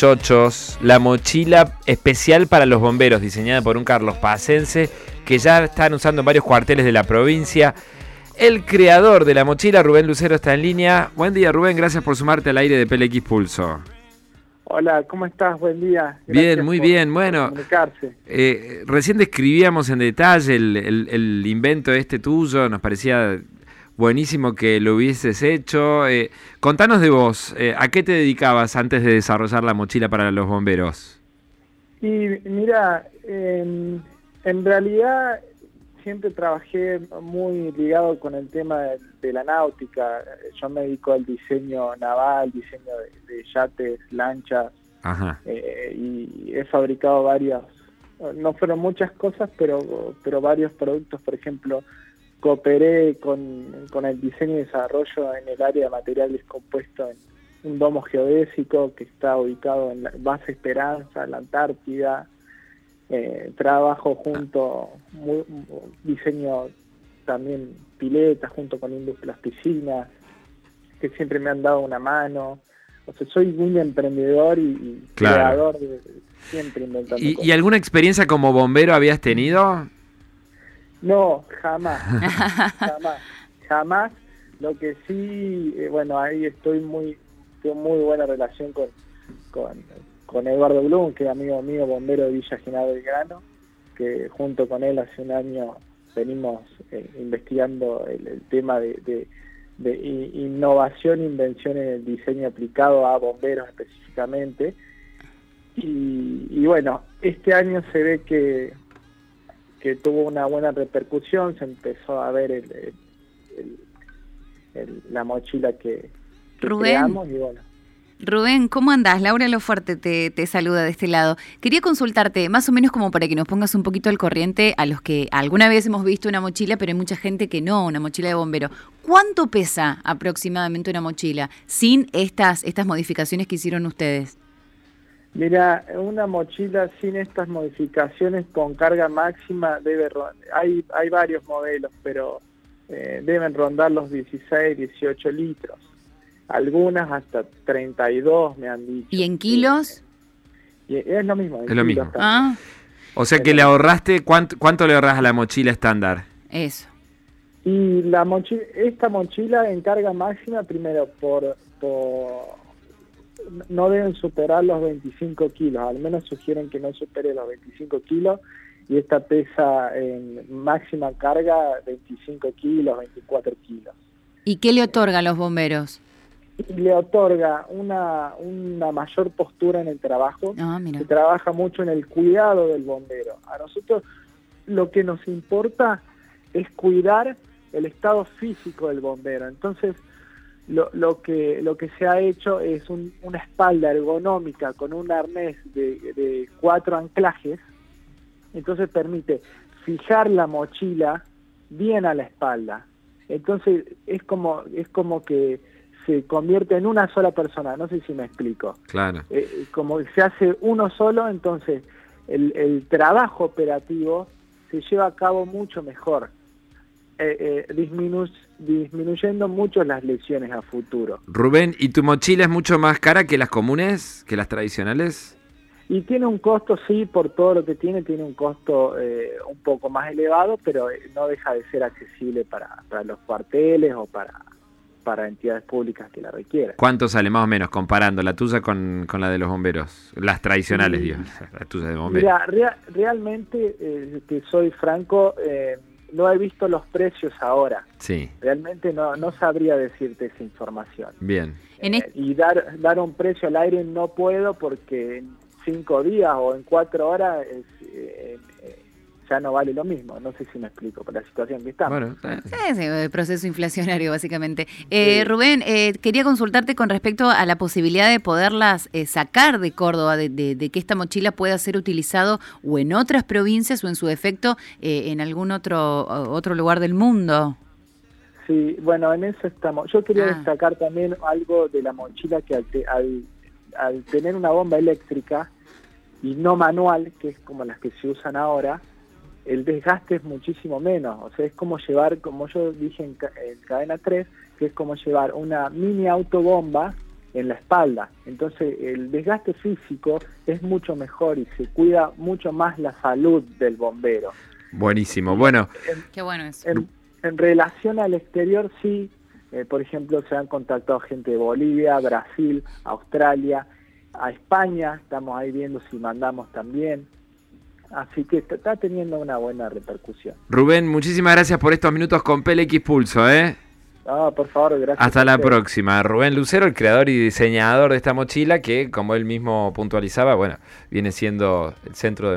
Chochos, la mochila especial para los bomberos, diseñada por un Carlos Pacense, que ya están usando en varios cuarteles de la provincia. El creador de la mochila, Rubén Lucero, está en línea. Buen día, Rubén, gracias por sumarte al aire de PLX Pulso. Hola, ¿cómo estás? Buen día. bien, muy bien. Bueno, eh, recién describíamos en detalle el, el invento este tuyo, nos parecía buenísimo que lo hubieses hecho. Eh, contanos de vos, eh, ¿a qué te dedicabas antes de desarrollar la mochila para los bomberos? Y mira, en realidad siempre trabajé muy ligado con el tema de, la náutica. Yo me dedico al diseño naval, diseño de, yates, lanchas, eh, y he fabricado varias, no fueron muchas cosas, pero, pero varios productos, por ejemplo, cooperé con, con, el diseño y desarrollo en el área de materiales compuestos en un domo geodésico que está ubicado en la base Esperanza, en la Antártida. Eh, trabajo junto, diseño también piletas junto con Industrias Piscinas, que siempre me han dado una mano. O sea, soy muy emprendedor y, creador de, siempre inventando. ¿Y, ¿Y alguna experiencia como bombero habías tenido? No, jamás, jamás, jamás. Lo que sí, eh, bueno, ahí estoy muy, tengo muy buena relación con, con, Eduardo Blum, que es amigo mío, bombero de Villa General Grano, que junto con él hace un año venimos eh, investigando el, tema de, de, innovación e invención en el diseño aplicado a bomberos específicamente. Y, y bueno, este año se ve que que tuvo una buena repercusión, se empezó a ver el, la mochila que, creamos y bueno. Rubén, ¿cómo andás? Laura Lofuerte te, te saluda de este lado. Quería consultarte, más o menos como para que nos pongas un poquito al corriente a los que alguna vez hemos visto una mochila, pero hay mucha gente que no, una mochila de bombero. ¿Cuánto pesa aproximadamente una mochila sin estas, estas modificaciones que hicieron ustedes? Mira, una mochila sin estas modificaciones con carga máxima debe hay hay varios modelos, pero eh, deben rondar los 16, 18 litros. Algunas hasta 32 me han dicho. ¿Y en kilos? es lo mismo. Es lo mismo. Ah. O sea que le ahorraste, ¿cuánto, ¿cuánto le ahorras a la mochila estándar? Eso. Y la mochila, esta mochila en carga máxima, primero por, por no deben superar los 25 kilos, al menos sugieren que no supere los 25 kilos y esta pesa en máxima carga 25 kilos, 24 kilos. ¿Y qué le otorga a los bomberos? Le otorga una, una mayor postura en el trabajo, ah, se trabaja mucho en el cuidado del bombero. A nosotros lo que nos importa es cuidar el estado físico del bombero. Entonces, lo, lo, que, lo que se ha hecho es una espalda ergonómica con un arnés de, cuatro anclajes, entonces permite fijar la mochila bien a la espalda. Entonces es como, es como que se convierte en una sola persona, no sé si me explico. Claro. Eh, como se hace uno solo, entonces el, el trabajo operativo se lleva a cabo mucho mejor. Eh, eh disminuyendo mucho las lesiones a futuro. Rubén, ¿y tu mochila es mucho más cara que las comunes, que las tradicionales? Y tiene un costo, sí, por todo lo que tiene, tiene un costo eh, un poco más elevado, pero eh, no deja de ser accesible para, para los cuarteles o para, para entidades públicas que la requieran. ¿Cuánto sale más o menos comparando la tuya con, con la de los bomberos? Las tradicionales, digo, la tuya de bomberos. Mira, realmente, eh, que soy franco, eh, no he visto los precios ahora. Sí. Realmente no, no sabría decirte esa información. Bien. Eh, y dar, dar un precio al aire no puedo porque en cinco días o en cuatro horas es, ya no vale lo mismo. No sé si me explico por la situación que estamos. Bueno, sí, el proceso inflacionario, básicamente. Eh, Rubén, eh, quería consultarte con respecto a la posibilidad de poderlas eh, sacar de Córdoba, de, que esta mochila pueda ser utilizado o en otras provincias o en su defecto en algún otro, otro lugar del mundo. Sí, bueno, en eso estamos. Yo quería ah. destacar también algo de la mochila que al, al tener una bomba eléctrica y no manual, que es como las que se usan ahora, el desgaste es muchísimo menos. O sea, es como llevar, como yo dije en, cadena 3, que es como llevar una mini autobomba en la espalda. Entonces el desgaste físico es mucho mejor y se cuida mucho más la salud del bombero. Buenísimo, bueno. Qué bueno eso. En, relación al exterior, sí, eh, por ejemplo, se han contactado gente de Bolivia, Brasil, Australia, a España, estamos ahí viendo si mandamos también. Así que está teniendo una buena repercusión. Rubén, muchísimas gracias por estos minutos con PLX Pulso, ¿eh? Ah, por favor, gracias. Hasta la próxima. Rubén Lucero, el creador y diseñador de esta mochila, que como él mismo puntualizaba, bueno, viene siendo el centro de